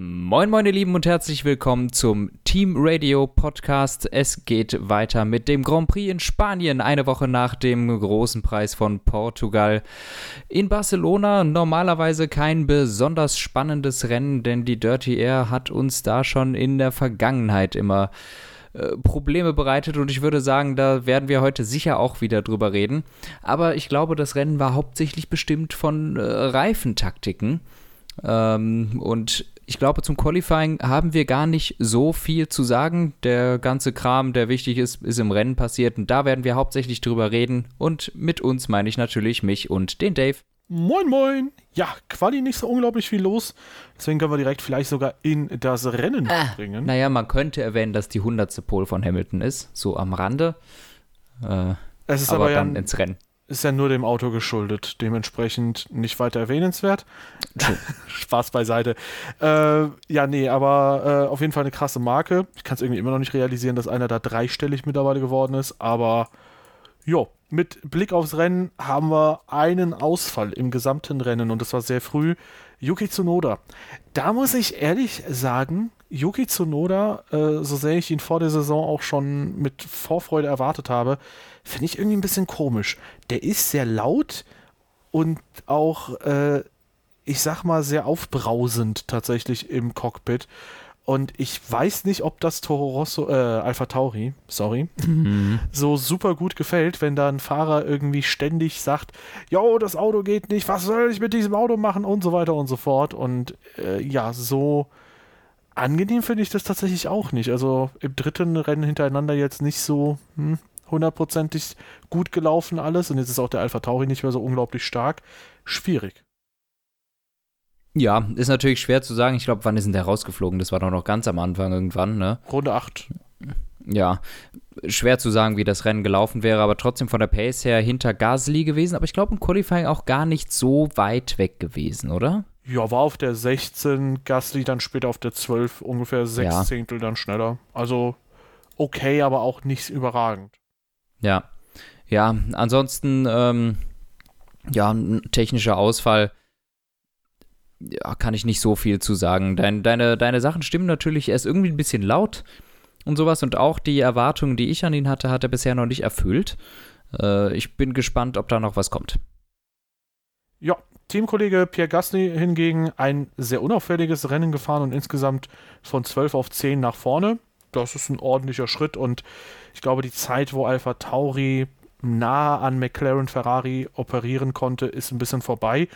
Moin, ihr Lieben und herzlich willkommen zum Team Radio Podcast. Es geht weiter mit dem Grand Prix in Spanien, eine Woche nach dem großen Preis von Portugal. In Barcelona normalerweise kein besonders spannendes Rennen, denn die Dirty Air hat uns da schon in der Vergangenheit immer äh, Probleme bereitet und ich würde sagen, da werden wir heute sicher auch wieder drüber reden. Aber ich glaube, das Rennen war hauptsächlich bestimmt von äh, Reifentaktiken. Ähm, und ich glaube, zum Qualifying haben wir gar nicht so viel zu sagen. Der ganze Kram, der wichtig ist, ist im Rennen passiert und da werden wir hauptsächlich drüber reden. Und mit uns meine ich natürlich mich und den Dave. Moin, moin. Ja, Quali nicht so unglaublich viel los. Deswegen können wir direkt vielleicht sogar in das Rennen ah, bringen. Naja, man könnte erwähnen, dass die 100. Pole von Hamilton ist. So am Rande. Äh, es ist aber, aber dann ja, ins Rennen ist ja nur dem Auto geschuldet, dementsprechend nicht weiter erwähnenswert. Spaß beiseite. Äh, ja, nee, aber äh, auf jeden Fall eine krasse Marke. Ich kann es irgendwie immer noch nicht realisieren, dass einer da dreistellig mittlerweile geworden ist, aber jo, mit Blick aufs Rennen haben wir einen Ausfall im gesamten Rennen und das war sehr früh. Yuki Tsunoda. Da muss ich ehrlich sagen, Yuki Tsunoda, äh, so sehr ich ihn vor der Saison auch schon mit Vorfreude erwartet habe, finde ich irgendwie ein bisschen komisch. Der ist sehr laut und auch, äh, ich sag mal, sehr aufbrausend tatsächlich im Cockpit. Und ich weiß nicht, ob das Toro Rosso, äh, Alpha Tauri, sorry, mhm. so super gut gefällt, wenn da ein Fahrer irgendwie ständig sagt, jo, das Auto geht nicht, was soll ich mit diesem Auto machen und so weiter und so fort. Und äh, ja, so angenehm finde ich das tatsächlich auch nicht. Also im dritten Rennen hintereinander jetzt nicht so, hm, hundertprozentig gut gelaufen alles und jetzt ist auch der Alpha Tauri nicht mehr so unglaublich stark. Schwierig. Ja, ist natürlich schwer zu sagen. Ich glaube, wann ist denn der rausgeflogen? Das war doch noch ganz am Anfang irgendwann, ne? Runde 8. Ja, schwer zu sagen, wie das Rennen gelaufen wäre, aber trotzdem von der Pace her hinter Gasly gewesen. Aber ich glaube, im Qualifying auch gar nicht so weit weg gewesen, oder? Ja, war auf der 16, Gasly dann später auf der 12, ungefähr 6 ja. Zehntel dann schneller. Also okay, aber auch nicht überragend. Ja. Ja, ansonsten, ähm, ja, ein technischer Ausfall. Ja, kann ich nicht so viel zu sagen. Dein, deine, deine Sachen stimmen natürlich. Er ist irgendwie ein bisschen laut und sowas. Und auch die Erwartungen, die ich an ihn hatte, hat er bisher noch nicht erfüllt. Äh, ich bin gespannt, ob da noch was kommt. Ja, Teamkollege Pierre Gasly hingegen ein sehr unauffälliges Rennen gefahren und insgesamt von 12 auf 10 nach vorne das ist ein ordentlicher Schritt und ich glaube, die Zeit, wo Alpha Tauri nah an McLaren Ferrari operieren konnte, ist ein bisschen vorbei.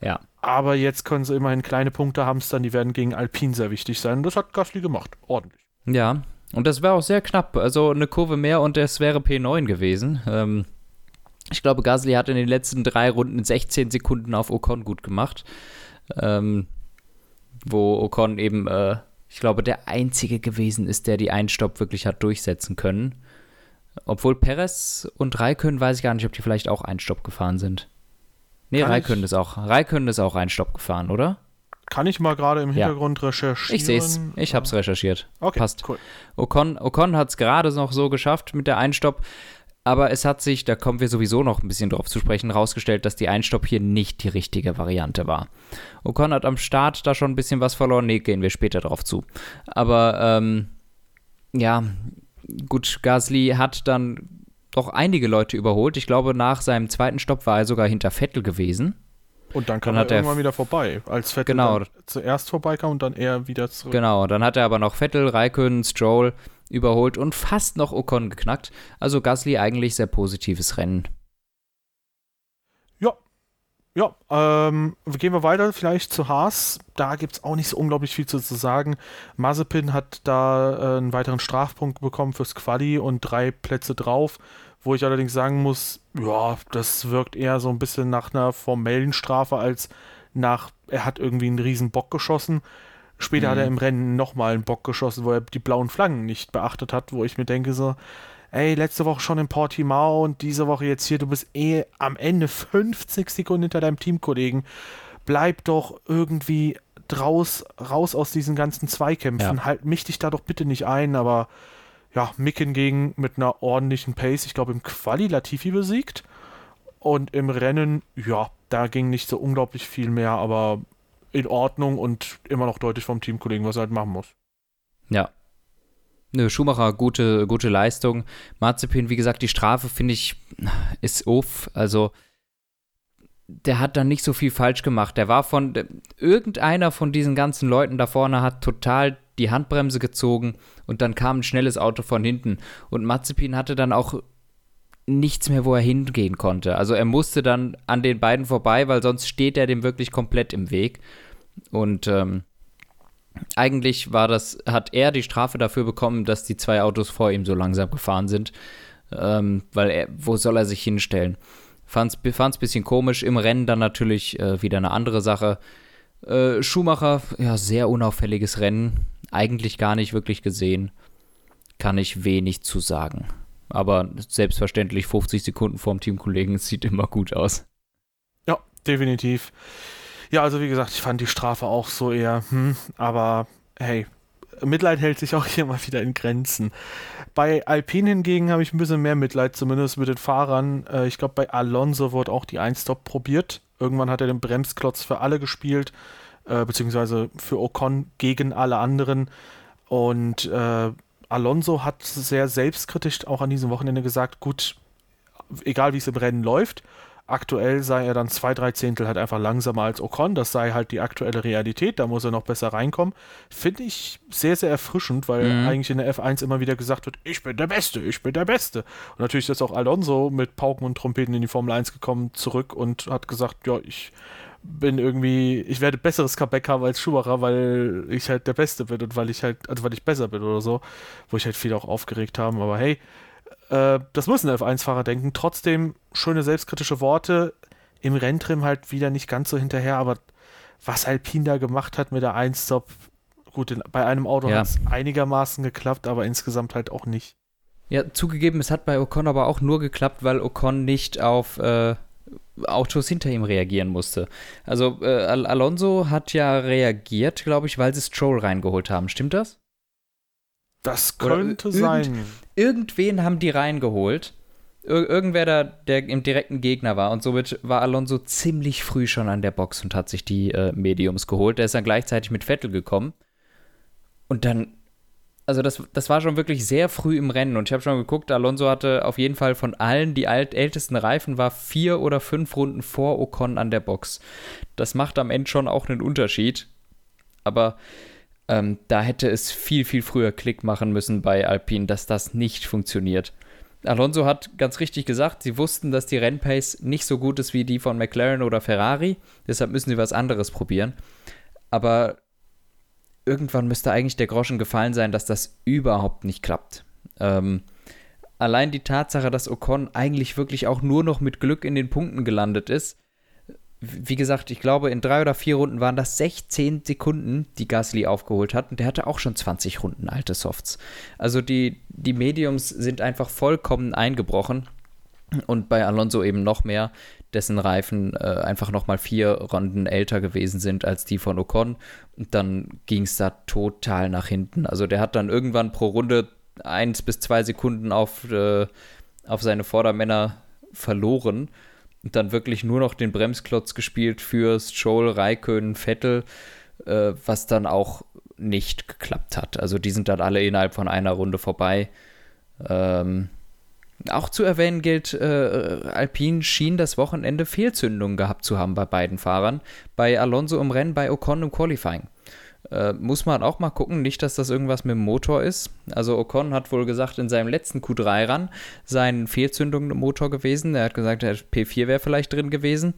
Ja. Aber jetzt können sie immerhin kleine Punkte hamstern, die werden gegen Alpine sehr wichtig sein. Das hat Gasly gemacht. Ordentlich. Ja, und das wäre auch sehr knapp. Also eine Kurve mehr und es wäre P9 gewesen. Ähm, ich glaube, Gasly hat in den letzten drei Runden 16 Sekunden auf Ocon gut gemacht. Ähm, wo Ocon eben äh, ich glaube, der einzige gewesen ist, der die Einstopp wirklich hat durchsetzen können. Obwohl Perez und Raikön weiß ich gar nicht, ob die vielleicht auch Einstopp gefahren sind. Nee, Raikön ist auch. Raikön ist auch Einstopp gefahren, oder? Kann ich mal gerade im Hintergrund ja. recherchieren? Ich sehe es. Ich habe es recherchiert. Okay, Passt. cool. Ocon, Ocon hat es gerade noch so geschafft mit der Einstopp. Aber es hat sich, da kommen wir sowieso noch ein bisschen drauf zu sprechen, rausgestellt, dass die Einstopp hier nicht die richtige Variante war. Ocon hat am Start da schon ein bisschen was verloren. Nee, gehen wir später drauf zu. Aber, ähm, ja, gut, Gasly hat dann doch einige Leute überholt. Ich glaube, nach seinem zweiten Stopp war er sogar hinter Vettel gewesen. Und dann kam dann er irgendwann wieder vorbei, als Vettel genau, zuerst vorbeikam und dann er wieder zurück. Genau, dann hat er aber noch Vettel, Raikön, Stroll überholt und fast noch Ocon geknackt. Also Gasly eigentlich sehr positives Rennen. Ja. Ja, ähm, gehen wir weiter vielleicht zu Haas. Da gibt es auch nicht so unglaublich viel zu, zu sagen. Mazepin hat da äh, einen weiteren Strafpunkt bekommen fürs Quali und drei Plätze drauf, wo ich allerdings sagen muss, ja, das wirkt eher so ein bisschen nach einer formellen Strafe als nach, er hat irgendwie einen riesen Bock geschossen. Später mhm. hat er mhm. im Rennen nochmal einen Bock geschossen, wo er die blauen Flaggen nicht beachtet hat, wo ich mir denke so, ey, letzte Woche schon in Portimao und diese Woche jetzt hier, du bist eh am Ende 50 Sekunden hinter deinem Teamkollegen. Bleib doch irgendwie draus, raus aus diesen ganzen Zweikämpfen. Ja. Halt mich dich da doch bitte nicht ein, aber ja, Mick hingegen mit einer ordentlichen Pace, ich glaube im Quali Latifi besiegt und im Rennen, ja, da ging nicht so unglaublich viel mehr, aber in Ordnung und immer noch deutlich vom Teamkollegen, was er halt machen muss. Ja. Schumacher, gute, gute Leistung. Marzipin, wie gesagt, die Strafe finde ich, ist uff. Also, der hat dann nicht so viel falsch gemacht. Der war von, irgendeiner von diesen ganzen Leuten da vorne hat total die Handbremse gezogen und dann kam ein schnelles Auto von hinten. Und Mazepin hatte dann auch nichts mehr, wo er hingehen konnte. Also er musste dann an den beiden vorbei, weil sonst steht er dem wirklich komplett im Weg. Und ähm, eigentlich war das, hat er die Strafe dafür bekommen, dass die zwei Autos vor ihm so langsam gefahren sind. Ähm, weil er, wo soll er sich hinstellen? Fand's, fand's ein bisschen komisch. Im Rennen dann natürlich äh, wieder eine andere Sache. Äh, Schumacher, ja, sehr unauffälliges Rennen. Eigentlich gar nicht wirklich gesehen. Kann ich wenig zu sagen. Aber selbstverständlich 50 Sekunden vorm Teamkollegen sieht immer gut aus. Ja, definitiv. Ja, also wie gesagt, ich fand die Strafe auch so eher, hm, aber hey, Mitleid hält sich auch hier mal wieder in Grenzen. Bei Alpine hingegen habe ich ein bisschen mehr Mitleid, zumindest mit den Fahrern. Äh, ich glaube, bei Alonso wurde auch die Einstop probiert. Irgendwann hat er den Bremsklotz für alle gespielt, äh, beziehungsweise für Ocon gegen alle anderen. Und äh, Alonso hat sehr selbstkritisch auch an diesem Wochenende gesagt, gut, egal wie es im Rennen läuft, Aktuell sei er dann zwei, drei Zehntel halt einfach langsamer als Ocon. Das sei halt die aktuelle Realität. Da muss er noch besser reinkommen. Finde ich sehr, sehr erfrischend, weil mhm. eigentlich in der F1 immer wieder gesagt wird, ich bin der Beste, ich bin der Beste. Und natürlich ist auch Alonso mit Pauken und Trompeten in die Formel 1 gekommen, zurück und hat gesagt, ja, ich bin irgendwie, ich werde besseres Comeback haben als Schumacher, weil ich halt der Beste bin und weil ich halt, also weil ich besser bin oder so, wo ich halt viele auch aufgeregt haben. Aber hey, äh, das müssen F1-Fahrer denken. Trotzdem schöne selbstkritische Worte. Im Renntrim halt wieder nicht ganz so hinterher, aber was Alpine da gemacht hat mit der 1-Stop, gut, in, bei einem Auto ja. hat es einigermaßen geklappt, aber insgesamt halt auch nicht. Ja, zugegeben, es hat bei Ocon aber auch nur geklappt, weil Ocon nicht auf äh, Autos hinter ihm reagieren musste. Also äh, Al Alonso hat ja reagiert, glaube ich, weil sie Stroll reingeholt haben. Stimmt das? Das könnte Oder sein. Irgend, irgendwen haben die reingeholt. Ir irgendwer da, der im direkten Gegner war. Und somit war Alonso ziemlich früh schon an der Box und hat sich die äh, Mediums geholt. Der ist dann gleichzeitig mit Vettel gekommen. Und dann, also das, das war schon wirklich sehr früh im Rennen. Und ich habe schon geguckt, Alonso hatte auf jeden Fall von allen die alt, ältesten Reifen, war vier oder fünf Runden vor Ocon an der Box. Das macht am Ende schon auch einen Unterschied. Aber ähm, da hätte es viel, viel früher Klick machen müssen bei Alpine, dass das nicht funktioniert. Alonso hat ganz richtig gesagt, sie wussten, dass die Rennpace nicht so gut ist wie die von McLaren oder Ferrari, deshalb müssen sie was anderes probieren. Aber irgendwann müsste eigentlich der Groschen gefallen sein, dass das überhaupt nicht klappt. Ähm, allein die Tatsache, dass Ocon eigentlich wirklich auch nur noch mit Glück in den Punkten gelandet ist, wie gesagt, ich glaube, in drei oder vier Runden waren das 16 Sekunden, die Gasly aufgeholt hat. Und der hatte auch schon 20 Runden alte Softs. Also die, die Mediums sind einfach vollkommen eingebrochen. Und bei Alonso eben noch mehr, dessen Reifen äh, einfach nochmal vier Runden älter gewesen sind als die von Ocon. Und dann ging es da total nach hinten. Also der hat dann irgendwann pro Runde eins bis zwei Sekunden auf, äh, auf seine Vordermänner verloren und dann wirklich nur noch den Bremsklotz gespielt für Stroll, Raikön, Vettel, äh, was dann auch nicht geklappt hat. Also die sind dann alle innerhalb von einer Runde vorbei. Ähm, auch zu erwähnen gilt, äh, Alpine schien das Wochenende Fehlzündungen gehabt zu haben bei beiden Fahrern. Bei Alonso im Rennen, bei Ocon im Qualifying. Äh, muss man auch mal gucken, nicht, dass das irgendwas mit dem Motor ist. Also Ocon hat wohl gesagt, in seinem letzten Q3 ran seien Fehlzündungen im Motor gewesen. Er hat gesagt, der P4 wäre vielleicht drin gewesen.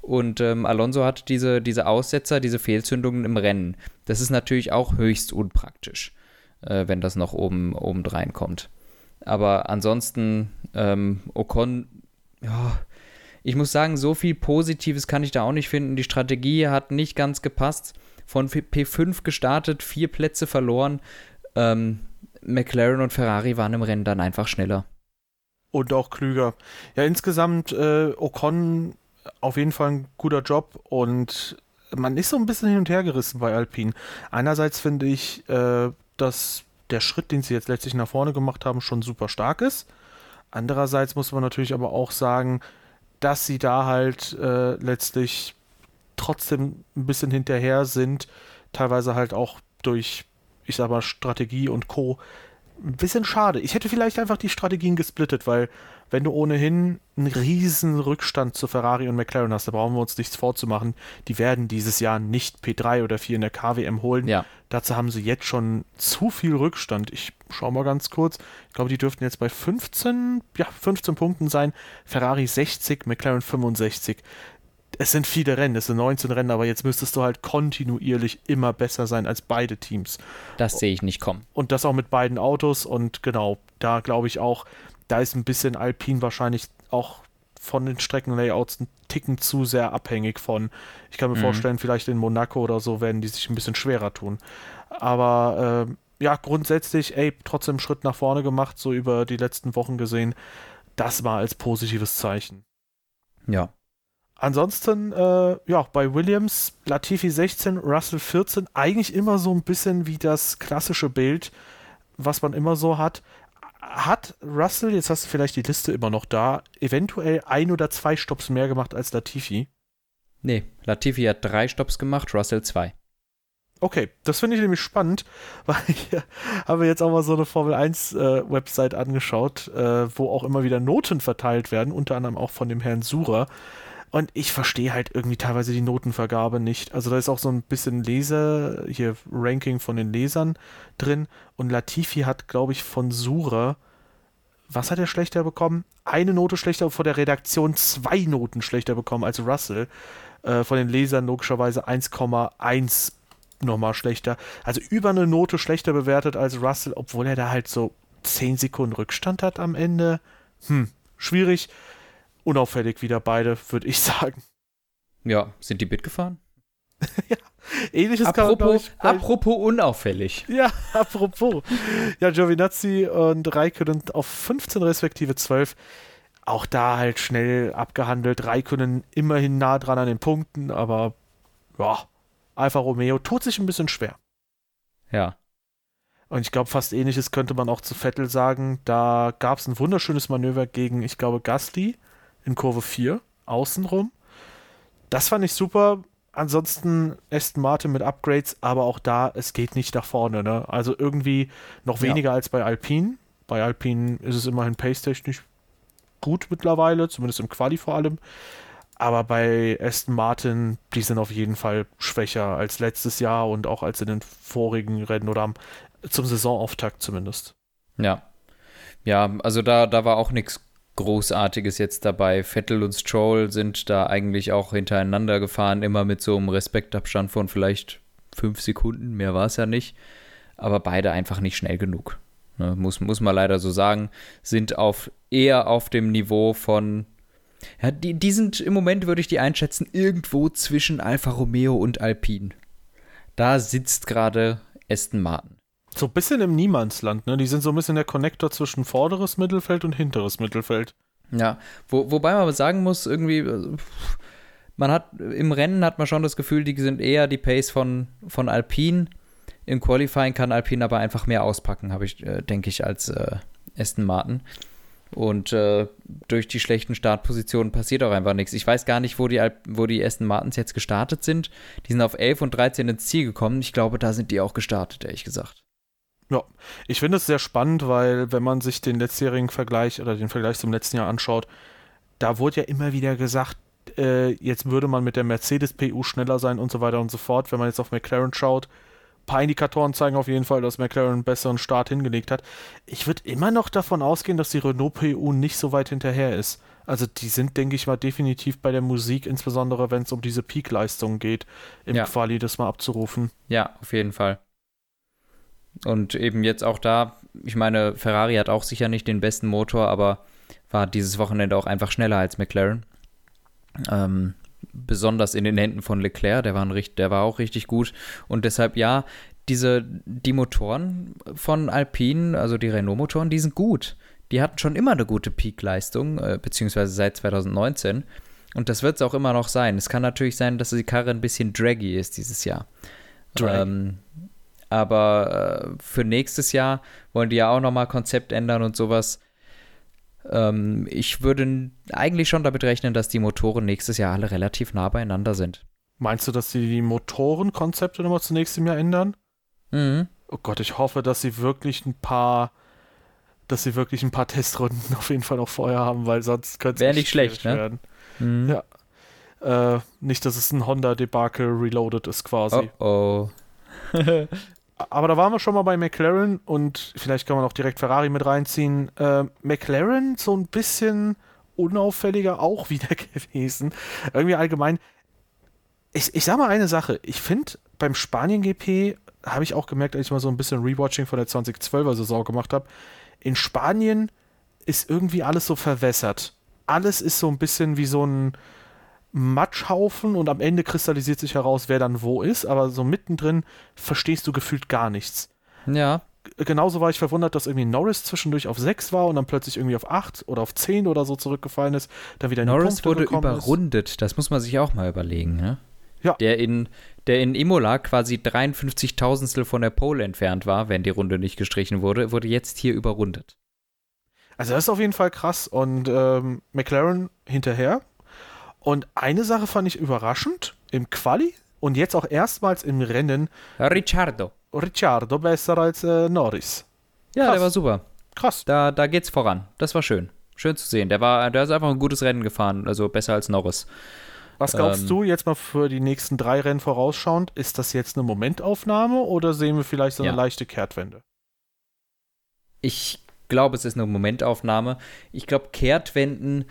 Und ähm, Alonso hat diese, diese Aussetzer, diese Fehlzündungen im Rennen. Das ist natürlich auch höchst unpraktisch, äh, wenn das noch oben, oben kommt. Aber ansonsten, ähm, Ocon, ja, ich muss sagen, so viel Positives kann ich da auch nicht finden. Die Strategie hat nicht ganz gepasst von P5 gestartet, vier Plätze verloren. Ähm, McLaren und Ferrari waren im Rennen dann einfach schneller. Und auch klüger. Ja, insgesamt äh, Ocon auf jeden Fall ein guter Job und man ist so ein bisschen hin und her gerissen bei Alpine. Einerseits finde ich, äh, dass der Schritt, den sie jetzt letztlich nach vorne gemacht haben, schon super stark ist. Andererseits muss man natürlich aber auch sagen, dass sie da halt äh, letztlich trotzdem ein bisschen hinterher sind, teilweise halt auch durch, ich sag mal, Strategie und Co. Ein bisschen schade. Ich hätte vielleicht einfach die Strategien gesplittet, weil wenn du ohnehin einen riesen Rückstand zu Ferrari und McLaren hast, da brauchen wir uns nichts vorzumachen. Die werden dieses Jahr nicht P3 oder 4 in der KWM holen. Ja. Dazu haben sie jetzt schon zu viel Rückstand. Ich schau mal ganz kurz. Ich glaube, die dürften jetzt bei 15, ja, 15 Punkten sein. Ferrari 60, McLaren 65 es sind viele Rennen, es sind 19 Rennen, aber jetzt müsstest du halt kontinuierlich immer besser sein als beide Teams. Das sehe ich nicht kommen. Und das auch mit beiden Autos und genau, da glaube ich auch, da ist ein bisschen Alpine wahrscheinlich auch von den Streckenlayouts ein Ticken zu sehr abhängig von. Ich kann mir mhm. vorstellen, vielleicht in Monaco oder so werden die sich ein bisschen schwerer tun. Aber äh, ja, grundsätzlich, ey, trotzdem Schritt nach vorne gemacht, so über die letzten Wochen gesehen. Das war als positives Zeichen. Ja. Ansonsten, äh, ja, bei Williams, Latifi 16, Russell 14, eigentlich immer so ein bisschen wie das klassische Bild, was man immer so hat hat Russell, jetzt hast du vielleicht die Liste immer noch da, eventuell ein oder zwei Stops mehr gemacht als Latifi? Nee, Latifi hat drei Stops gemacht, Russell zwei. Okay, das finde ich nämlich spannend, weil ich habe jetzt auch mal so eine Formel 1 äh, Website angeschaut, äh, wo auch immer wieder Noten verteilt werden, unter anderem auch von dem Herrn Surer. Und ich verstehe halt irgendwie teilweise die Notenvergabe nicht. Also da ist auch so ein bisschen Leser, hier Ranking von den Lesern drin. Und Latifi hat, glaube ich, von Sura, was hat er schlechter bekommen? Eine Note schlechter, vor der Redaktion zwei Noten schlechter bekommen als Russell. Äh, von den Lesern logischerweise 1,1 nochmal schlechter. Also über eine Note schlechter bewertet als Russell, obwohl er da halt so 10 Sekunden Rückstand hat am Ende. Hm, schwierig unauffällig wieder beide, würde ich sagen. Ja, sind die Bit gefahren? ja, ähnliches apropos, kann man, Apropos unauffällig. Ja, apropos. ja, Giovinazzi und Raikkonen auf 15 respektive 12. Auch da halt schnell abgehandelt. Raikkonen immerhin nah dran an den Punkten, aber ja, Alfa Romeo tut sich ein bisschen schwer. Ja. Und ich glaube, fast ähnliches könnte man auch zu Vettel sagen. Da gab es ein wunderschönes Manöver gegen, ich glaube, Gasly in Kurve 4, außenrum. Das fand ich super. Ansonsten Aston Martin mit Upgrades, aber auch da, es geht nicht nach vorne. Ne? Also irgendwie noch weniger ja. als bei Alpine. Bei Alpine ist es immerhin pace-technisch gut mittlerweile, zumindest im Quali vor allem. Aber bei Aston Martin, die sind auf jeden Fall schwächer als letztes Jahr und auch als in den vorigen Rennen oder am, zum Saisonauftakt zumindest. Ja. Ja, also da, da war auch nichts Großartiges jetzt dabei. Vettel und Stroll sind da eigentlich auch hintereinander gefahren, immer mit so einem Respektabstand von vielleicht fünf Sekunden, mehr war es ja nicht. Aber beide einfach nicht schnell genug. Ne, muss, muss man leider so sagen. Sind auf eher auf dem Niveau von. Ja, die, die sind im Moment, würde ich die einschätzen, irgendwo zwischen Alfa Romeo und Alpine. Da sitzt gerade Aston Martin so ein bisschen im Niemandsland, ne? Die sind so ein bisschen der Connector zwischen vorderes Mittelfeld und hinteres Mittelfeld. Ja, wo, wobei man sagen muss, irgendwie, äh, man hat im Rennen hat man schon das Gefühl, die sind eher die Pace von, von Alpine. Im Qualifying kann Alpine aber einfach mehr auspacken, habe ich, äh, denke ich, als äh, Aston Martin. Und äh, durch die schlechten Startpositionen passiert auch einfach nichts. Ich weiß gar nicht, wo die, Alp wo die Aston Martins jetzt gestartet sind. Die sind auf 11 und 13 ins Ziel gekommen. Ich glaube, da sind die auch gestartet, ehrlich gesagt. Ja, ich finde es sehr spannend, weil wenn man sich den letztjährigen Vergleich oder den Vergleich zum letzten Jahr anschaut, da wurde ja immer wieder gesagt, äh, jetzt würde man mit der Mercedes PU schneller sein und so weiter und so fort. Wenn man jetzt auf McLaren schaut, ein paar Indikatoren zeigen auf jeden Fall, dass McLaren einen besseren Start hingelegt hat. Ich würde immer noch davon ausgehen, dass die Renault PU nicht so weit hinterher ist. Also die sind, denke ich mal, definitiv bei der Musik, insbesondere wenn es um diese Peak-Leistung geht, im ja. Quali das mal abzurufen. Ja, auf jeden Fall. Und eben jetzt auch da, ich meine, Ferrari hat auch sicher nicht den besten Motor, aber war dieses Wochenende auch einfach schneller als McLaren. Ähm, besonders in den Händen von Leclerc, der war, ein, der war auch richtig gut. Und deshalb, ja, diese, die Motoren von Alpine, also die Renault-Motoren, die sind gut. Die hatten schon immer eine gute Peak-Leistung, äh, beziehungsweise seit 2019. Und das wird es auch immer noch sein. Es kann natürlich sein, dass die Karre ein bisschen draggy ist dieses Jahr. Ähm, aber äh, für nächstes Jahr wollen die ja auch nochmal Konzept ändern und sowas. Ähm, ich würde eigentlich schon damit rechnen, dass die Motoren nächstes Jahr alle relativ nah beieinander sind. Meinst du, dass sie die Motorenkonzepte nochmal zunächst im Jahr ändern? Mhm. Oh Gott, ich hoffe, dass sie wirklich ein paar, dass sie wirklich ein paar Testrunden auf jeden Fall noch vorher haben, weil sonst könnte es Wäre nicht schlecht, ne? werden. Mhm. Ja. Äh, nicht, dass es ein Honda-Debakel reloaded ist quasi. Oh oh. Aber da waren wir schon mal bei McLaren und vielleicht kann man auch direkt Ferrari mit reinziehen. Äh, McLaren so ein bisschen unauffälliger auch wieder gewesen. Irgendwie allgemein. Ich, ich sag mal eine Sache. Ich finde, beim Spanien-GP habe ich auch gemerkt, als ich mal so ein bisschen Rewatching von der 2012er Saison gemacht habe. In Spanien ist irgendwie alles so verwässert. Alles ist so ein bisschen wie so ein Matschhaufen und am Ende kristallisiert sich heraus, wer dann wo ist, aber so mittendrin verstehst du gefühlt gar nichts. Ja. Genauso war ich verwundert, dass irgendwie Norris zwischendurch auf 6 war und dann plötzlich irgendwie auf 8 oder auf 10 oder so zurückgefallen ist, dann wieder in Norris die Punkte wurde überrundet, ist. das muss man sich auch mal überlegen, ne? Ja. Der in, der in Imola quasi 53 Tausendstel von der Pole entfernt war, wenn die Runde nicht gestrichen wurde, wurde jetzt hier überrundet. Also das ist auf jeden Fall krass und ähm, McLaren hinterher, und eine Sache fand ich überraschend im Quali und jetzt auch erstmals im Rennen. Ricciardo. Ricciardo besser als äh, Norris. Ja, Krass. der war super. Krass. Da, da geht's voran. Das war schön. Schön zu sehen. Der war, der ist einfach ein gutes Rennen gefahren, also besser als Norris. Was glaubst ähm, du jetzt mal für die nächsten drei Rennen vorausschauend? Ist das jetzt eine Momentaufnahme oder sehen wir vielleicht so eine ja. leichte Kehrtwende? Ich glaube, es ist eine Momentaufnahme. Ich glaube, Kehrtwenden.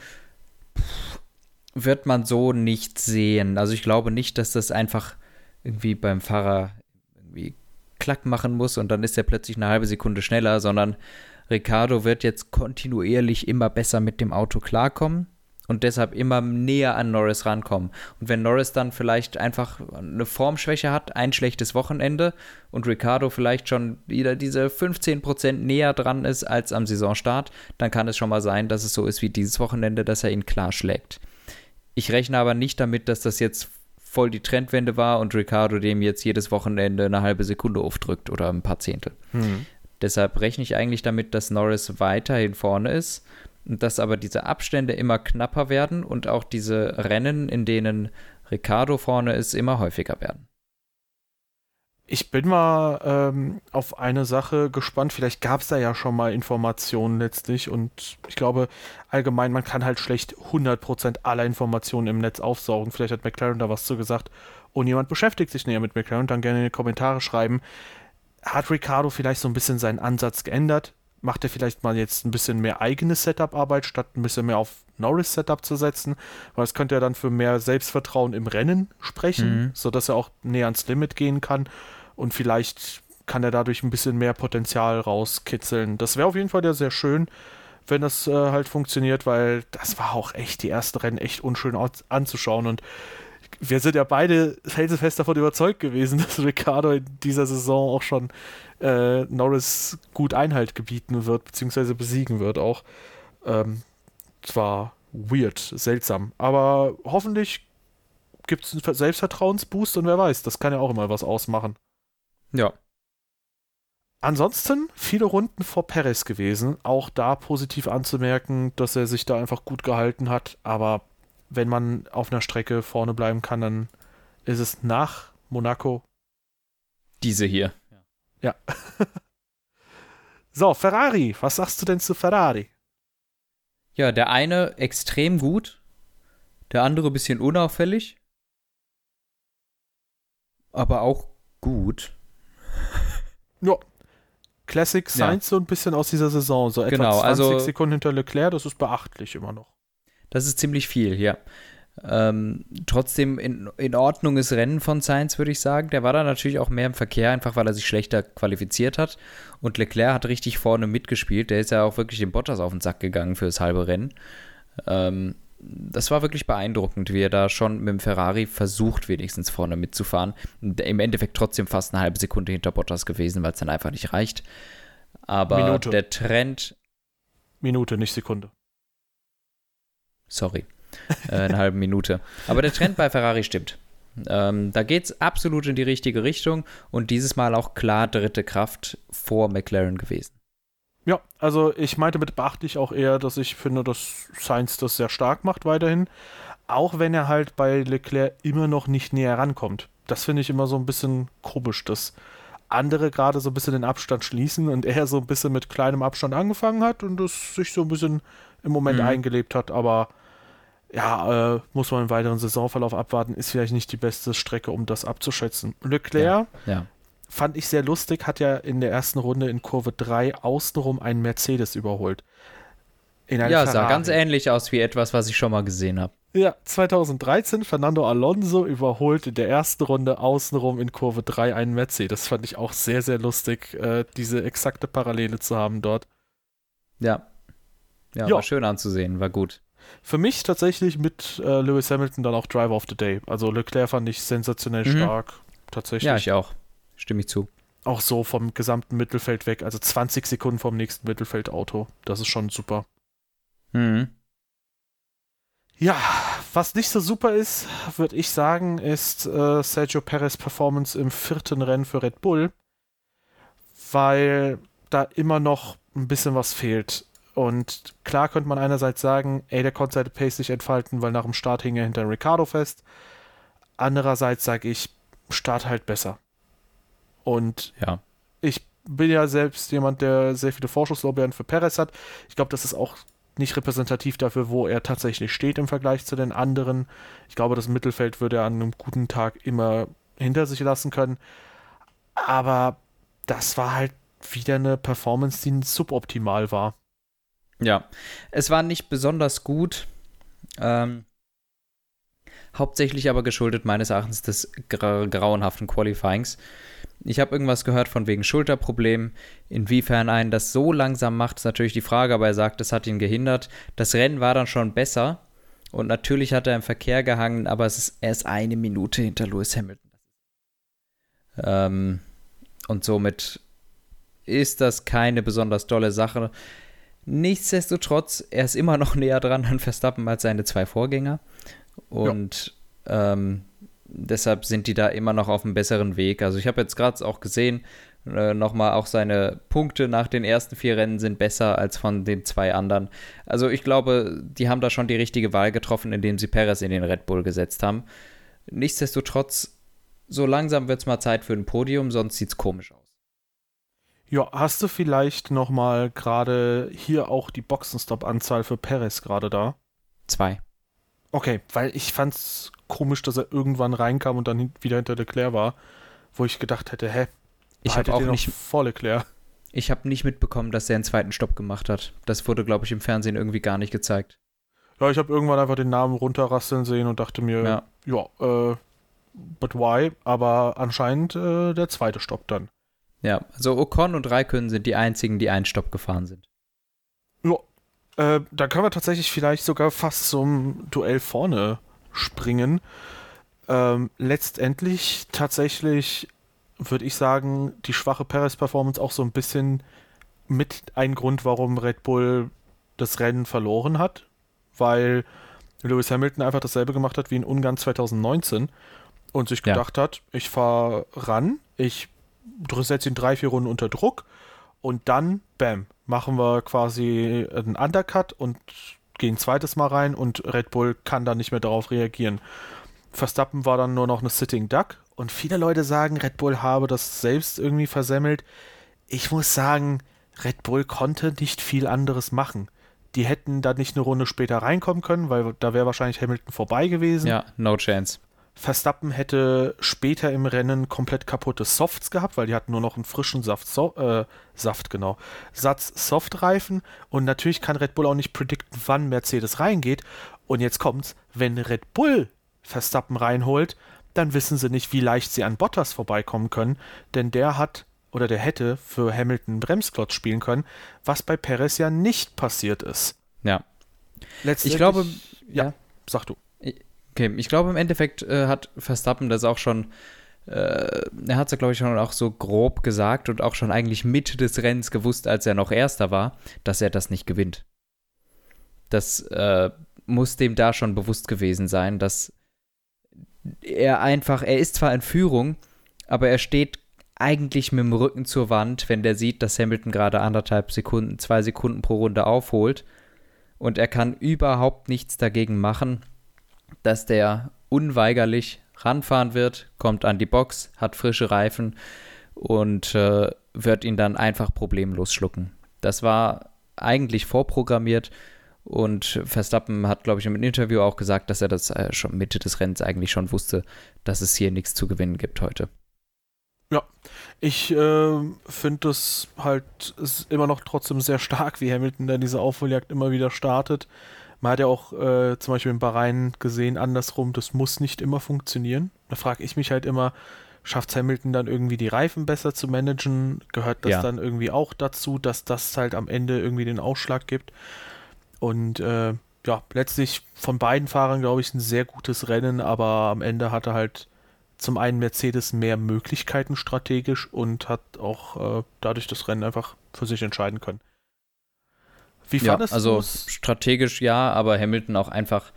Wird man so nicht sehen. Also ich glaube nicht, dass das einfach irgendwie beim Fahrer irgendwie klack machen muss und dann ist er plötzlich eine halbe Sekunde schneller, sondern Ricardo wird jetzt kontinuierlich immer besser mit dem Auto klarkommen und deshalb immer näher an Norris rankommen. Und wenn Norris dann vielleicht einfach eine Formschwäche hat, ein schlechtes Wochenende und Ricardo vielleicht schon wieder diese 15% näher dran ist als am Saisonstart, dann kann es schon mal sein, dass es so ist wie dieses Wochenende, dass er ihn klar schlägt. Ich rechne aber nicht damit, dass das jetzt voll die Trendwende war und Ricardo dem jetzt jedes Wochenende eine halbe Sekunde aufdrückt oder ein paar Zehntel. Mhm. Deshalb rechne ich eigentlich damit, dass Norris weiterhin vorne ist und dass aber diese Abstände immer knapper werden und auch diese Rennen, in denen Ricardo vorne ist, immer häufiger werden. Ich bin mal ähm, auf eine Sache gespannt. Vielleicht gab es da ja schon mal Informationen letztlich und ich glaube allgemein, man kann halt schlecht 100% aller Informationen im Netz aufsaugen. Vielleicht hat McLaren da was zu gesagt und jemand beschäftigt sich näher mit McLaren, dann gerne in die Kommentare schreiben. Hat Ricardo vielleicht so ein bisschen seinen Ansatz geändert? Macht er vielleicht mal jetzt ein bisschen mehr eigene Setup-Arbeit, statt ein bisschen mehr auf Norris-Setup zu setzen? Weil es könnte ja dann für mehr Selbstvertrauen im Rennen sprechen, mhm. sodass er auch näher ans Limit gehen kann und vielleicht kann er dadurch ein bisschen mehr Potenzial rauskitzeln. Das wäre auf jeden Fall ja sehr schön, wenn das äh, halt funktioniert, weil das war auch echt die ersten Rennen echt unschön anzuschauen und wir sind ja beide felsenfest davon überzeugt gewesen, dass Ricardo in dieser Saison auch schon äh, Norris gut Einhalt gebieten wird, beziehungsweise besiegen wird auch. Ähm, zwar weird, seltsam, aber hoffentlich gibt es einen Selbstvertrauensboost und wer weiß, das kann ja auch immer was ausmachen. Ja. Ansonsten viele Runden vor Perez gewesen. Auch da positiv anzumerken, dass er sich da einfach gut gehalten hat. Aber wenn man auf einer Strecke vorne bleiben kann, dann ist es nach Monaco. Diese hier. Ja. so, Ferrari. Was sagst du denn zu Ferrari? Ja, der eine extrem gut, der andere ein bisschen unauffällig, aber auch gut. Ja. Classic Science ja. so ein bisschen aus dieser Saison. So etwa genau, 20 also, Sekunden hinter Leclerc, das ist beachtlich immer noch. Das ist ziemlich viel, ja. Ähm, trotzdem in, in Ordnung ist Rennen von Sainz, würde ich sagen. Der war da natürlich auch mehr im Verkehr, einfach weil er sich schlechter qualifiziert hat. Und Leclerc hat richtig vorne mitgespielt. Der ist ja auch wirklich dem Bottas auf den Sack gegangen für das halbe Rennen. Ähm, das war wirklich beeindruckend, wie er da schon mit dem Ferrari versucht, wenigstens vorne mitzufahren. Im Endeffekt trotzdem fast eine halbe Sekunde hinter Bottas gewesen, weil es dann einfach nicht reicht. Aber Minute. der Trend. Minute, nicht Sekunde. Sorry. äh, eine halbe Minute. Aber der Trend bei Ferrari stimmt. Ähm, da geht es absolut in die richtige Richtung und dieses Mal auch klar dritte Kraft vor McLaren gewesen. Ja, also ich meinte mit beachtlich auch eher, dass ich finde, dass Sainz das sehr stark macht weiterhin. Auch wenn er halt bei Leclerc immer noch nicht näher rankommt. Das finde ich immer so ein bisschen komisch, dass andere gerade so ein bisschen den Abstand schließen und er so ein bisschen mit kleinem Abstand angefangen hat und es sich so ein bisschen im Moment mhm. eingelebt hat, aber ja, äh, muss man im weiteren Saisonverlauf abwarten, ist vielleicht nicht die beste Strecke, um das abzuschätzen. Leclerc ja, ja. Fand ich sehr lustig, hat ja in der ersten Runde in Kurve 3 außenrum einen Mercedes überholt. ja, Ferrari. sah ganz ähnlich aus wie etwas, was ich schon mal gesehen habe. Ja, 2013 Fernando Alonso überholt in der ersten Runde außenrum in Kurve 3 einen Mercedes. Das fand ich auch sehr, sehr lustig, äh, diese exakte Parallele zu haben dort. Ja. Ja, ja. war schön anzusehen, war gut. Für mich tatsächlich mit äh, Lewis Hamilton dann auch Driver of the Day. Also Leclerc fand ich sensationell mhm. stark. Tatsächlich. Ja, ich auch. Stimme ich zu. Auch so vom gesamten Mittelfeld weg, also 20 Sekunden vom nächsten Mittelfeldauto. Das ist schon super. Mhm. Ja, was nicht so super ist, würde ich sagen, ist äh, Sergio Perez Performance im vierten Rennen für Red Bull, weil da immer noch ein bisschen was fehlt. Und klar könnte man einerseits sagen, ey, der konnte seine Pace nicht entfalten, weil nach dem Start hing er hinter Ricardo fest. Andererseits sage ich, Start halt besser. Und ja. ich bin ja selbst jemand, der sehr viele Vorschusslorbeeren für Perez hat. Ich glaube, das ist auch nicht repräsentativ dafür, wo er tatsächlich steht im Vergleich zu den anderen. Ich glaube, das Mittelfeld würde er an einem guten Tag immer hinter sich lassen können. Aber das war halt wieder eine Performance, die suboptimal war. Ja, es war nicht besonders gut. Ähm, hauptsächlich aber geschuldet meines Erachtens des gra grauenhaften Qualifyings. Ich habe irgendwas gehört von wegen Schulterproblemen. Inwiefern einen das so langsam macht, ist natürlich die Frage, aber er sagt, es hat ihn gehindert. Das Rennen war dann schon besser und natürlich hat er im Verkehr gehangen, aber es ist erst eine Minute hinter Lewis Hamilton. Ähm, und somit ist das keine besonders dolle Sache. Nichtsdestotrotz, er ist immer noch näher dran an Verstappen als seine zwei Vorgänger. Und ja. ähm, deshalb sind die da immer noch auf einem besseren Weg. Also ich habe jetzt gerade auch gesehen, äh, nochmal auch seine Punkte nach den ersten vier Rennen sind besser als von den zwei anderen. Also ich glaube, die haben da schon die richtige Wahl getroffen, indem sie Perez in den Red Bull gesetzt haben. Nichtsdestotrotz, so langsam wird es mal Zeit für ein Podium, sonst sieht es komisch aus. Ja, hast du vielleicht nochmal gerade hier auch die Boxenstopp-Anzahl für Perez gerade da? Zwei. Okay, weil ich fand's komisch, dass er irgendwann reinkam und dann wieder hinter Leclerc war, wo ich gedacht hätte, hä, ich habe auch nicht vor Leclerc. Ich habe nicht mitbekommen, dass er einen zweiten Stopp gemacht hat. Das wurde, glaube ich, im Fernsehen irgendwie gar nicht gezeigt. Ja, ich habe irgendwann einfach den Namen runterrasseln sehen und dachte mir, ja, ja äh, but why? Aber anscheinend äh, der zweite Stopp dann. Ja, also Ocon und Raikön sind die einzigen, die einen Stopp gefahren sind. Ja, äh, da können wir tatsächlich vielleicht sogar fast zum Duell vorne springen. Ähm, letztendlich tatsächlich würde ich sagen, die schwache Perez-Performance auch so ein bisschen mit ein Grund, warum Red Bull das Rennen verloren hat, weil Lewis Hamilton einfach dasselbe gemacht hat wie in Ungarn 2019 und sich gedacht ja. hat, ich fahre ran, ich setze ihn drei, vier Runden unter Druck und dann, bam, machen wir quasi einen Undercut und gehen zweites Mal rein und Red Bull kann dann nicht mehr darauf reagieren. Verstappen war dann nur noch eine Sitting Duck und viele Leute sagen, Red Bull habe das selbst irgendwie versemmelt. Ich muss sagen, Red Bull konnte nicht viel anderes machen. Die hätten da nicht eine Runde später reinkommen können, weil da wäre wahrscheinlich Hamilton vorbei gewesen. Ja, no chance. Verstappen hätte später im Rennen komplett kaputte Softs gehabt, weil die hatten nur noch einen frischen Saft, so, äh, Saft genau, Satz Softreifen und natürlich kann Red Bull auch nicht predikten, wann Mercedes reingeht. Und jetzt kommt's, wenn Red Bull Verstappen reinholt, dann wissen sie nicht, wie leicht sie an Bottas vorbeikommen können, denn der hat oder der hätte für Hamilton Bremsklotz spielen können, was bei Perez ja nicht passiert ist. Ja. Ich glaube, ja, ja, sag du. Okay, ich glaube, im Endeffekt äh, hat Verstappen das auch schon, äh, er hat es glaube ich, schon auch so grob gesagt und auch schon eigentlich Mitte des Rennens gewusst, als er noch Erster war, dass er das nicht gewinnt. Das äh, muss dem da schon bewusst gewesen sein, dass er einfach, er ist zwar in Führung, aber er steht eigentlich mit dem Rücken zur Wand, wenn der sieht, dass Hamilton gerade anderthalb Sekunden, zwei Sekunden pro Runde aufholt. Und er kann überhaupt nichts dagegen machen, dass der unweigerlich ranfahren wird, kommt an die Box, hat frische Reifen und äh, wird ihn dann einfach problemlos schlucken. Das war eigentlich vorprogrammiert und Verstappen hat, glaube ich, im Interview auch gesagt, dass er das äh, schon Mitte des Rennens eigentlich schon wusste, dass es hier nichts zu gewinnen gibt heute. Ja, ich äh, finde das halt immer noch trotzdem sehr stark, wie Hamilton dann diese Aufholjagd immer wieder startet. Man hat ja auch äh, zum Beispiel in Bahrain gesehen, andersrum, das muss nicht immer funktionieren. Da frage ich mich halt immer, schafft Hamilton dann irgendwie die Reifen besser zu managen? Gehört das ja. dann irgendwie auch dazu, dass das halt am Ende irgendwie den Ausschlag gibt? Und äh, ja, letztlich von beiden Fahrern, glaube ich, ein sehr gutes Rennen, aber am Ende hatte halt zum einen Mercedes mehr Möglichkeiten strategisch und hat auch äh, dadurch das Rennen einfach für sich entscheiden können. Wie fandest ja, also du's? strategisch ja, aber Hamilton auch einfach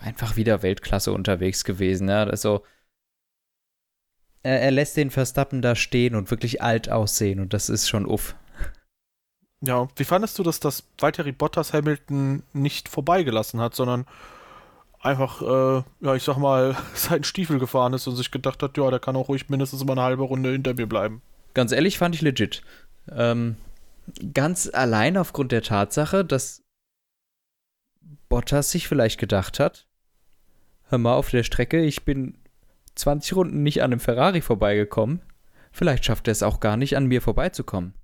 einfach wieder Weltklasse unterwegs gewesen. Ja? Also er, er lässt den Verstappen da stehen und wirklich alt aussehen und das ist schon uff. Ja, wie fandest du, dass das Valtteri Bottas Hamilton nicht vorbeigelassen hat, sondern einfach, äh, ja, ich sag mal, seinen Stiefel gefahren ist und sich gedacht hat, ja, der kann auch ruhig mindestens mal eine halbe Runde hinter mir bleiben. Ganz ehrlich, fand ich legit. Ähm, ganz allein aufgrund der Tatsache, dass Bottas sich vielleicht gedacht hat, hör mal auf der Strecke, ich bin 20 Runden nicht an einem Ferrari vorbeigekommen, vielleicht schafft er es auch gar nicht, an mir vorbeizukommen.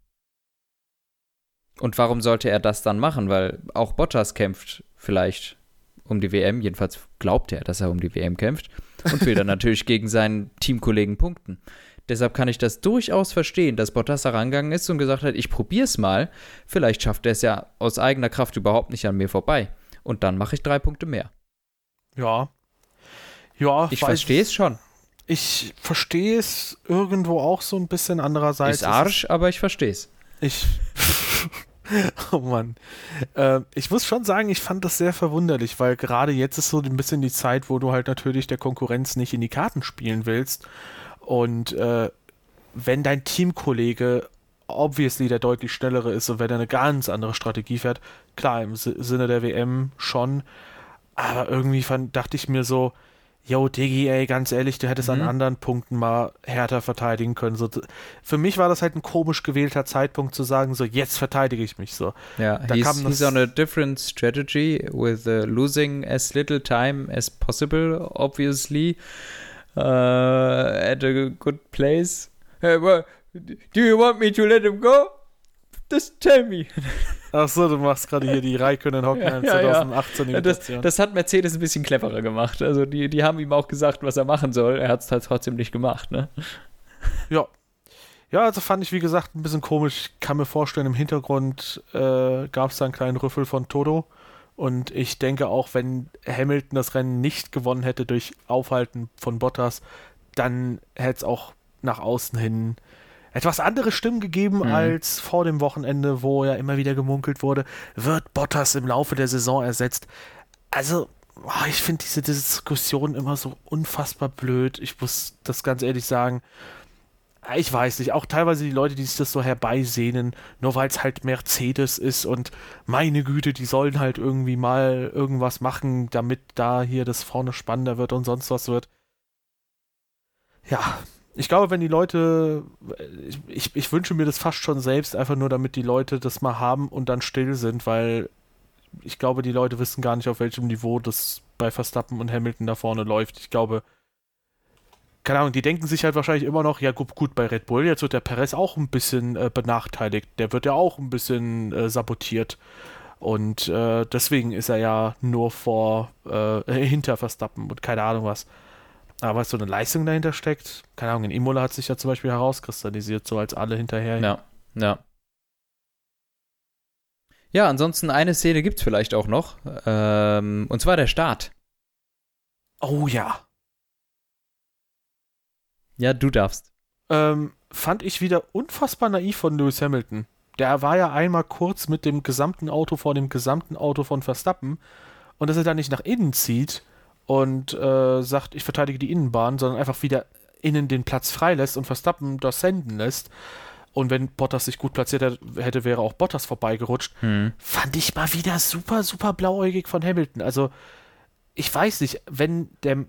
Und warum sollte er das dann machen? Weil auch Bottas kämpft vielleicht um die WM, jedenfalls glaubt er, dass er um die WM kämpft und will dann natürlich gegen seinen Teamkollegen punkten. Deshalb kann ich das durchaus verstehen, dass Bottas herangegangen ist und gesagt hat, ich probier's mal, vielleicht schafft er es ja aus eigener Kraft überhaupt nicht an mir vorbei. Und dann mache ich drei Punkte mehr. Ja. Ja, ich verstehe es schon. Ich verstehe es irgendwo auch so ein bisschen andererseits. Ist Arsch, aber ich verstehe es. Ich. oh Mann. Äh, ich muss schon sagen, ich fand das sehr verwunderlich, weil gerade jetzt ist so ein bisschen die Zeit, wo du halt natürlich der Konkurrenz nicht in die Karten spielen willst. Und äh, wenn dein Teamkollege obviously der deutlich schnellere ist und wenn er eine ganz andere Strategie fährt, klar, im Sinne der WM schon. Aber irgendwie fand, dachte ich mir so, yo, Diggi, ey, ganz ehrlich, du hättest mhm. an anderen Punkten mal härter verteidigen können. So, für mich war das halt ein komisch gewählter Zeitpunkt zu sagen, so, jetzt verteidige ich mich so. Ja, da he's, he's on a different strategy with uh, losing as little time as possible, obviously, uh, at a good place. Hey, well, do you want me to let him go? Just tell me. Ach so, du machst gerade hier die Raikkonen Hockenheim ja, ja, 2018 ja. Das, das, hat Mercedes ein bisschen cleverer gemacht. Also die, die haben ihm auch gesagt, was er machen soll. Er hat es halt trotzdem nicht gemacht, ne? Ja. Ja, also fand ich, wie gesagt, ein bisschen komisch. Ich kann mir vorstellen, im Hintergrund äh, gab es da einen kleinen Rüffel von Toto. Und ich denke auch, wenn Hamilton das Rennen nicht gewonnen hätte durch Aufhalten von Bottas, dann hätte es auch nach außen hin etwas andere Stimmen gegeben mhm. als vor dem Wochenende, wo ja immer wieder gemunkelt wurde, wird Bottas im Laufe der Saison ersetzt. Also, oh, ich finde diese Diskussion immer so unfassbar blöd. Ich muss das ganz ehrlich sagen. Ich weiß nicht, auch teilweise die Leute, die sich das so herbeisehnen, nur weil es halt Mercedes ist und meine Güte, die sollen halt irgendwie mal irgendwas machen, damit da hier das vorne spannender wird und sonst was wird. Ja, ich glaube, wenn die Leute, ich, ich wünsche mir das fast schon selbst, einfach nur damit die Leute das mal haben und dann still sind, weil ich glaube, die Leute wissen gar nicht, auf welchem Niveau das bei Verstappen und Hamilton da vorne läuft. Ich glaube, keine Ahnung, die denken sich halt wahrscheinlich immer noch, ja gut, gut bei Red Bull, jetzt wird der Perez auch ein bisschen äh, benachteiligt. Der wird ja auch ein bisschen äh, sabotiert. Und äh, deswegen ist er ja nur vor, äh, hinter Verstappen und keine Ahnung was. Aber was so eine Leistung dahinter steckt, keine Ahnung, in Imola hat sich ja zum Beispiel herauskristallisiert, so als alle hinterher. Ja, ja. Ja, ansonsten eine Szene gibt es vielleicht auch noch. Ähm, und zwar der Start. Oh ja. Ja, du darfst. Ähm, fand ich wieder unfassbar naiv von Lewis Hamilton. Der war ja einmal kurz mit dem gesamten Auto vor dem gesamten Auto von Verstappen. Und dass er dann nicht nach innen zieht, und äh, sagt, ich verteidige die Innenbahn, sondern einfach wieder innen den Platz freilässt und Verstappen das senden lässt. Und wenn Bottas sich gut platziert hätte, wäre auch Bottas vorbeigerutscht. Hm. Fand ich mal wieder super, super blauäugig von Hamilton. Also, ich weiß nicht, wenn der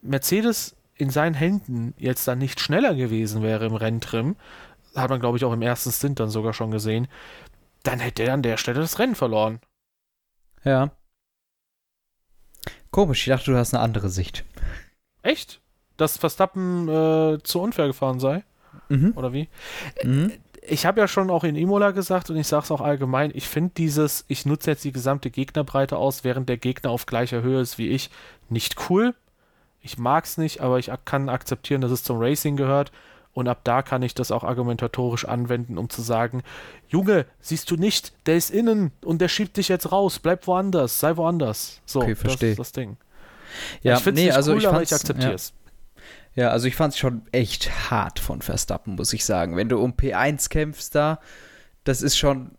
Mercedes in seinen Händen jetzt dann nicht schneller gewesen wäre im Renntrim, hat man, glaube ich, auch im ersten Stint dann sogar schon gesehen, dann hätte er an der Stelle das Rennen verloren. Ja. Komisch, ich dachte, du hast eine andere Sicht. Echt? Dass Verstappen äh, zu unfair gefahren sei? Mhm. Oder wie? Mhm. Ich habe ja schon auch in Imola gesagt und ich sage es auch allgemein, ich finde dieses, ich nutze jetzt die gesamte Gegnerbreite aus, während der Gegner auf gleicher Höhe ist wie ich, nicht cool. Ich mag es nicht, aber ich kann akzeptieren, dass es zum Racing gehört. Und ab da kann ich das auch argumentatorisch anwenden, um zu sagen, Junge, siehst du nicht, der ist innen und der schiebt dich jetzt raus, bleib woanders, sei woanders. So, okay, verstehe. das ist das Ding. Ja, ich finde nee, also cool, ich aber ich akzeptiere es. Ja. ja. also ich fand es schon echt hart von Verstappen, muss ich sagen. Wenn du um P1 kämpfst da, das ist schon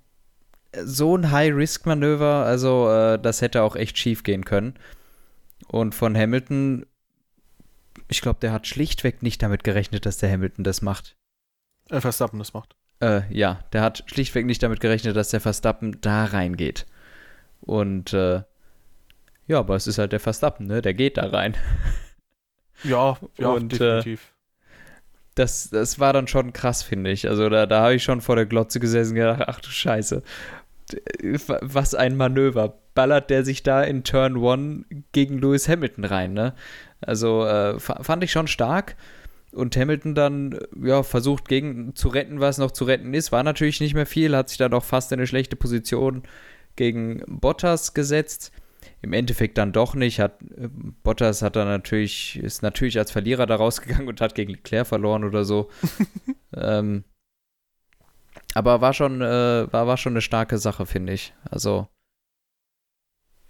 so ein High-Risk-Manöver, also äh, das hätte auch echt schief gehen können. Und von Hamilton ich glaube, der hat schlichtweg nicht damit gerechnet, dass der Hamilton das macht. Äh, Verstappen das macht. Äh, ja, der hat schlichtweg nicht damit gerechnet, dass der Verstappen da reingeht. Und äh, ja, aber es ist halt der Verstappen, ne? Der geht da rein. Ja, ja, Und, äh, definitiv. das, das war dann schon krass, finde ich. Also da, da habe ich schon vor der Glotze gesessen und gedacht, ach du Scheiße. Was ein Manöver. Ballert der sich da in Turn 1 gegen Lewis Hamilton rein, ne? Also äh, fand ich schon stark. Und Hamilton dann ja, versucht gegen zu retten, was noch zu retten ist. War natürlich nicht mehr viel, hat sich dann auch fast in eine schlechte Position gegen Bottas gesetzt. Im Endeffekt dann doch nicht. Hat, äh, Bottas hat dann natürlich, ist natürlich als Verlierer da rausgegangen und hat gegen Leclerc verloren oder so. ähm, aber war schon, äh, war, war schon eine starke Sache, finde ich. Also,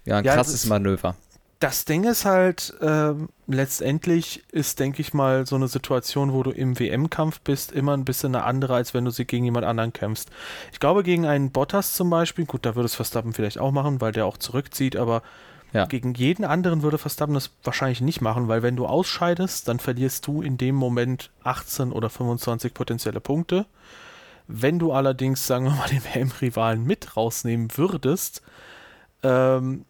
ja, ein ja, krasses Manöver das Ding ist halt, ähm, letztendlich ist, denke ich mal, so eine Situation, wo du im WM-Kampf bist, immer ein bisschen eine andere, als wenn du sie gegen jemand anderen kämpfst. Ich glaube, gegen einen Bottas zum Beispiel, gut, da würde es Verstappen vielleicht auch machen, weil der auch zurückzieht, aber ja. gegen jeden anderen würde Verstappen das wahrscheinlich nicht machen, weil wenn du ausscheidest, dann verlierst du in dem Moment 18 oder 25 potenzielle Punkte. Wenn du allerdings, sagen wir mal, den WM-Rivalen mit rausnehmen würdest, ähm,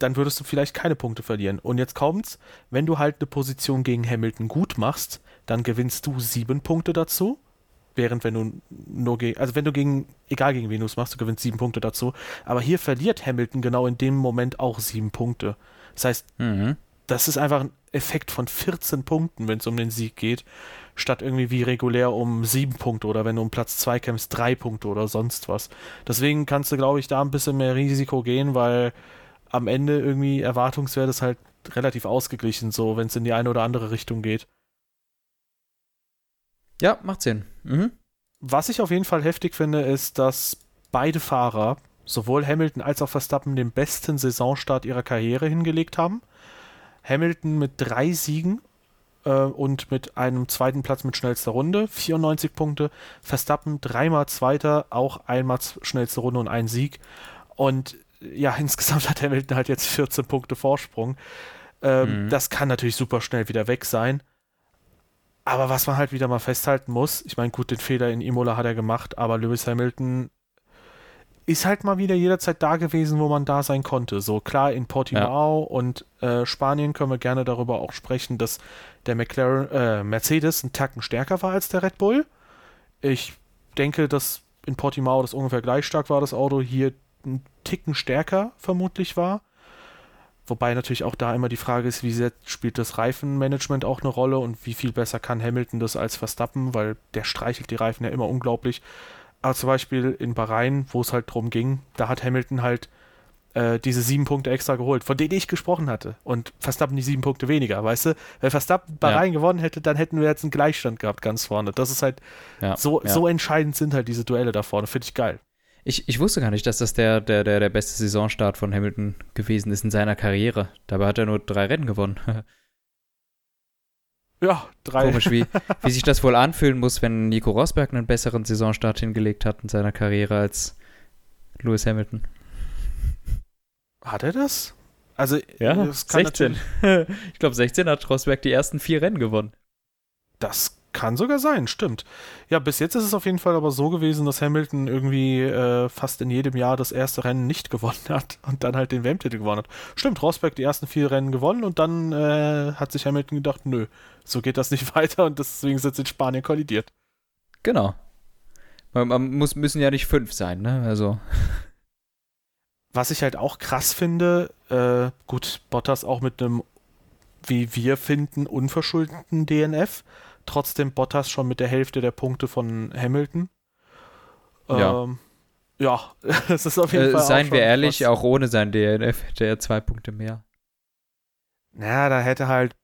dann würdest du vielleicht keine Punkte verlieren. Und jetzt kommt's, wenn du halt eine Position gegen Hamilton gut machst, dann gewinnst du sieben Punkte dazu. Während wenn du nur gegen, also wenn du gegen, egal gegen wen du es machst, du gewinnst sieben Punkte dazu. Aber hier verliert Hamilton genau in dem Moment auch sieben Punkte. Das heißt, mhm. das ist einfach ein Effekt von 14 Punkten, wenn es um den Sieg geht, statt irgendwie wie regulär um sieben Punkte oder wenn du um Platz zwei kämpfst, drei Punkte oder sonst was. Deswegen kannst du, glaube ich, da ein bisschen mehr Risiko gehen, weil am Ende irgendwie Erwartungswert ist halt relativ ausgeglichen, so wenn es in die eine oder andere Richtung geht. Ja, macht Sinn. Mhm. Was ich auf jeden Fall heftig finde, ist, dass beide Fahrer, sowohl Hamilton als auch Verstappen, den besten Saisonstart ihrer Karriere hingelegt haben. Hamilton mit drei Siegen äh, und mit einem zweiten Platz mit schnellster Runde, 94 Punkte. Verstappen dreimal Zweiter, auch einmal schnellste Runde und ein Sieg. Und ja, insgesamt hat Hamilton halt jetzt 14 Punkte Vorsprung. Ähm, mhm. Das kann natürlich super schnell wieder weg sein. Aber was man halt wieder mal festhalten muss, ich meine, gut, den Fehler in Imola hat er gemacht, aber Lewis Hamilton ist halt mal wieder jederzeit da gewesen, wo man da sein konnte. So klar, in Portimao ja. und äh, Spanien können wir gerne darüber auch sprechen, dass der McLaren, äh, Mercedes einen Tacken stärker war als der Red Bull. Ich denke, dass in Portimao das ungefähr gleich stark war, das Auto. Hier einen Ticken stärker vermutlich war. Wobei natürlich auch da immer die Frage ist, wie sehr spielt das Reifenmanagement auch eine Rolle und wie viel besser kann Hamilton das als Verstappen, weil der streichelt die Reifen ja immer unglaublich. Aber zum Beispiel in Bahrain, wo es halt drum ging, da hat Hamilton halt äh, diese sieben Punkte extra geholt, von denen ich gesprochen hatte. Und Verstappen die sieben Punkte weniger, weißt du? Wenn Verstappen Bahrain ja. gewonnen hätte, dann hätten wir jetzt einen Gleichstand gehabt ganz vorne. Das ist halt ja, so, ja. so entscheidend sind halt diese Duelle da vorne, finde ich geil. Ich, ich wusste gar nicht, dass das der, der, der, der beste Saisonstart von Hamilton gewesen ist in seiner Karriere. Dabei hat er nur drei Rennen gewonnen. ja, drei. Komisch, wie, wie sich das wohl anfühlen muss, wenn Nico Rosberg einen besseren Saisonstart hingelegt hat in seiner Karriere als Lewis Hamilton. Hat er das? Also, ja, das 16. ich glaube, 16 hat Rosberg die ersten vier Rennen gewonnen. Das kann sogar sein, stimmt. Ja, bis jetzt ist es auf jeden Fall aber so gewesen, dass Hamilton irgendwie äh, fast in jedem Jahr das erste Rennen nicht gewonnen hat und dann halt den WM-Titel gewonnen hat. Stimmt, Rosberg die ersten vier Rennen gewonnen und dann äh, hat sich Hamilton gedacht, nö, so geht das nicht weiter und deswegen sind sie in Spanien kollidiert. Genau. Man, man muss, müssen ja nicht fünf sein, ne? Also. Was ich halt auch krass finde, äh, gut, Bottas auch mit einem, wie wir finden, unverschuldeten DNF trotzdem Bottas schon mit der Hälfte der Punkte von Hamilton. Ja. Ähm, ja, es ist auf jeden äh, Fall. Seien wir ehrlich, was. auch ohne sein DNF hätte er zwei Punkte mehr. Naja, da hätte halt,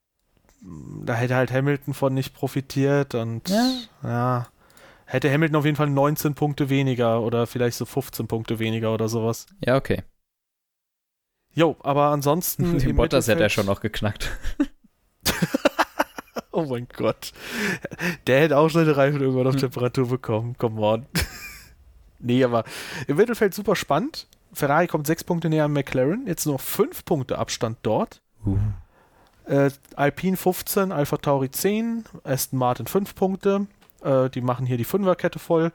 da hätte halt Hamilton von nicht profitiert und ja. ja. Hätte Hamilton auf jeden Fall 19 Punkte weniger oder vielleicht so 15 Punkte weniger oder sowas. Ja, okay. Jo, aber ansonsten. Den Bottas hätte er schon noch geknackt. Oh mein Gott. Der hätte auch seine Reifen irgendwann auf hm. Temperatur bekommen. Come on. nee, aber im Mittelfeld super spannend. Ferrari kommt sechs Punkte näher an McLaren. Jetzt nur fünf Punkte Abstand dort. Uh. Äh, Alpine 15, Alpha Tauri 10, Aston Martin 5 Punkte. Äh, die machen hier die Fünferkette voll.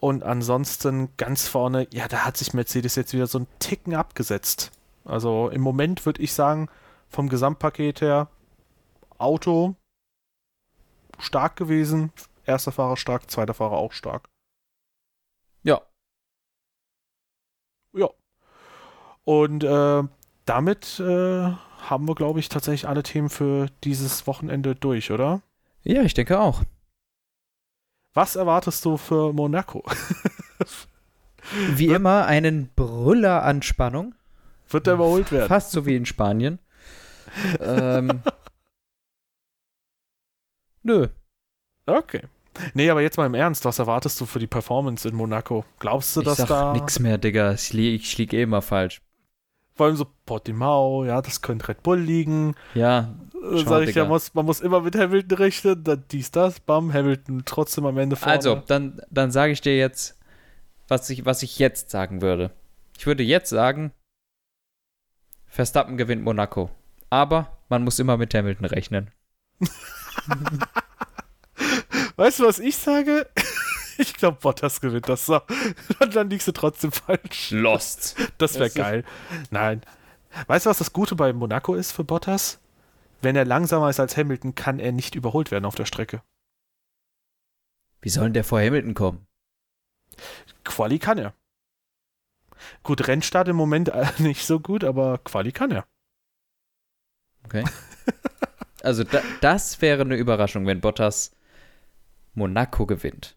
Und ansonsten ganz vorne, ja, da hat sich Mercedes jetzt wieder so einen Ticken abgesetzt. Also im Moment würde ich sagen, vom Gesamtpaket her, Auto stark gewesen. Erster Fahrer stark, zweiter Fahrer auch stark. Ja. Ja. Und äh, damit äh, haben wir, glaube ich, tatsächlich alle Themen für dieses Wochenende durch, oder? Ja, ich denke auch. Was erwartest du für Monaco? wie immer einen Brüller an Spannung. Wird der überholt werden? Fast so wie in Spanien. ähm, Nö. Okay. Nee, aber jetzt mal im Ernst, was erwartest du für die Performance in Monaco? Glaubst du, ich dass sag da. Nix mehr, Digga. Ich, li ich lieg eh immer falsch. Vor allem so Portimao, ja, das könnte Red Bull liegen. Ja. Äh, Sag ich ja, muss, man muss immer mit Hamilton rechnen, dann dies, das, bam, Hamilton trotzdem am Ende vorne. Also, dann, dann sage ich dir jetzt, was ich, was ich jetzt sagen würde. Ich würde jetzt sagen, Verstappen gewinnt Monaco. Aber man muss immer mit Hamilton rechnen. weißt du, was ich sage? Ich glaube, Bottas gewinnt das so. Und dann liegst du trotzdem falsch. Lost. Das wäre geil. Nein. Weißt du, was das Gute bei Monaco ist für Bottas? Wenn er langsamer ist als Hamilton, kann er nicht überholt werden auf der Strecke. Wie soll denn der vor Hamilton kommen? Quali kann er. Gut, Rennstart im Moment nicht so gut, aber Quali kann er. Okay. Also da, das wäre eine Überraschung, wenn Bottas Monaco gewinnt.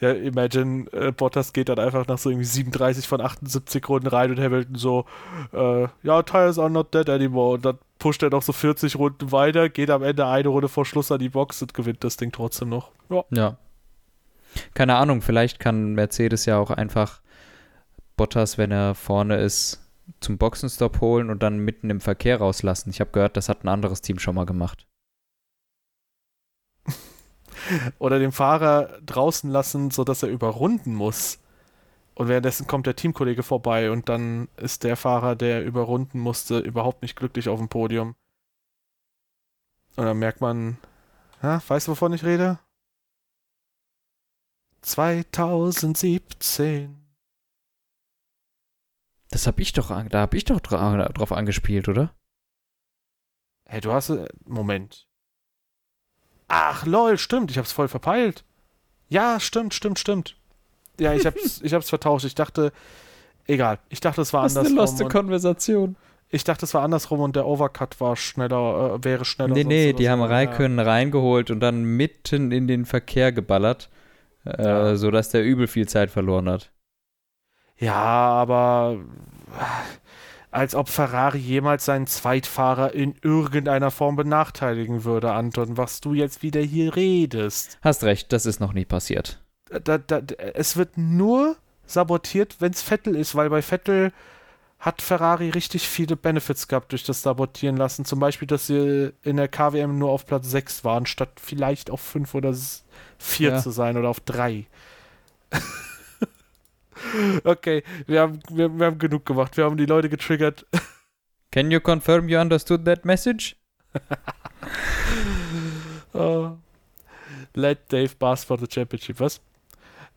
Ja, imagine, äh, Bottas geht dann einfach nach so irgendwie 37 von 78 Runden rein und Hamilton so, äh, ja, tires are not dead anymore. Und dann pusht er noch so 40 Runden weiter, geht am Ende eine Runde vor Schluss an die Box und gewinnt das Ding trotzdem noch. Ja. ja. Keine Ahnung, vielleicht kann Mercedes ja auch einfach Bottas, wenn er vorne ist, zum Boxenstopp holen und dann mitten im Verkehr rauslassen. Ich habe gehört, das hat ein anderes Team schon mal gemacht. Oder den Fahrer draußen lassen, sodass er überrunden muss. Und währenddessen kommt der Teamkollege vorbei und dann ist der Fahrer, der überrunden musste, überhaupt nicht glücklich auf dem Podium. Und dann merkt man, ja, weißt du, wovon ich rede? 2017. Das hab ich doch, da hab ich doch drauf angespielt, oder? Hey, du hast, äh, Moment. Ach, lol, stimmt, ich hab's voll verpeilt. Ja, stimmt, stimmt, stimmt. Ja, ich hab's, ich hab's vertauscht. Ich dachte, egal, ich dachte, es war andersrum. Das ist eine loste Konversation. Ich dachte, es war andersrum und der Overcut war schneller, äh, wäre schneller. Nee, nee, die so. haben Raikön ja. reingeholt und dann mitten in den Verkehr geballert, äh, ja. sodass der übel viel Zeit verloren hat. Ja, aber als ob Ferrari jemals seinen Zweitfahrer in irgendeiner Form benachteiligen würde, Anton, was du jetzt wieder hier redest. Hast recht, das ist noch nie passiert. Da, da, es wird nur sabotiert, wenn es Vettel ist, weil bei Vettel hat Ferrari richtig viele Benefits gehabt durch das Sabotieren lassen. Zum Beispiel, dass sie in der KWM nur auf Platz 6 waren, statt vielleicht auf 5 oder 4 ja. zu sein oder auf 3. Okay, wir haben, wir, wir haben genug gemacht. Wir haben die Leute getriggert. Can you confirm you understood that message? Uh, let Dave Bass for the Championship, was?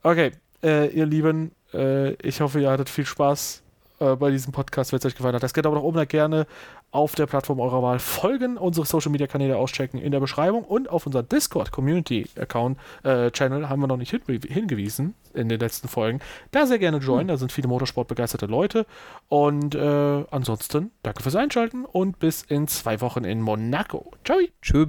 Okay, äh, ihr Lieben, äh, ich hoffe, ihr hattet viel Spaß äh, bei diesem Podcast, wenn es euch gefallen hat. Das geht aber auch oben gerne auf der Plattform eurer Wahl folgen, unsere Social Media Kanäle auschecken in der Beschreibung und auf unser Discord Community Account äh, Channel haben wir noch nicht hingewiesen in den letzten Folgen. Da sehr gerne joinen, hm. da sind viele Motorsport-begeisterte Leute. Und äh, ansonsten danke fürs Einschalten und bis in zwei Wochen in Monaco. Ciao. Tschö,